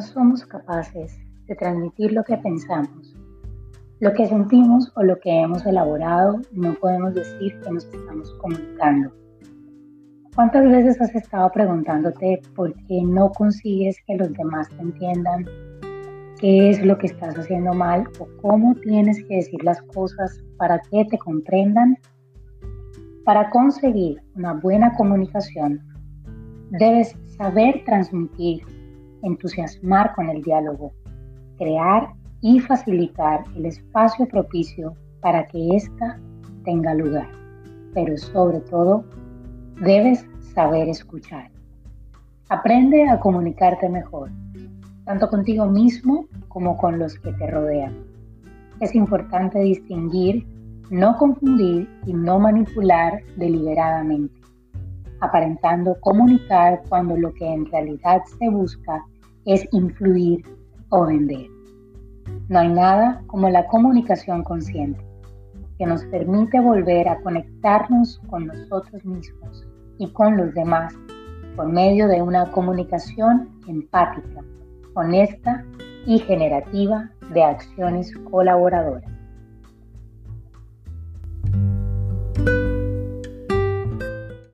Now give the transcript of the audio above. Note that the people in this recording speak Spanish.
somos capaces de transmitir lo que pensamos, lo que sentimos o lo que hemos elaborado, no podemos decir que nos estamos comunicando. ¿Cuántas veces has estado preguntándote por qué no consigues que los demás te entiendan? ¿Qué es lo que estás haciendo mal o cómo tienes que decir las cosas para que te comprendan? Para conseguir una buena comunicación, debes saber transmitir, entusiasmar con el diálogo, crear y facilitar el espacio propicio para que ésta tenga lugar. Pero sobre todo, Debes saber escuchar. Aprende a comunicarte mejor, tanto contigo mismo como con los que te rodean. Es importante distinguir, no confundir y no manipular deliberadamente, aparentando comunicar cuando lo que en realidad se busca es influir o vender. No hay nada como la comunicación consciente que nos permite volver a conectarnos con nosotros mismos y con los demás por medio de una comunicación empática, honesta y generativa de acciones colaboradoras.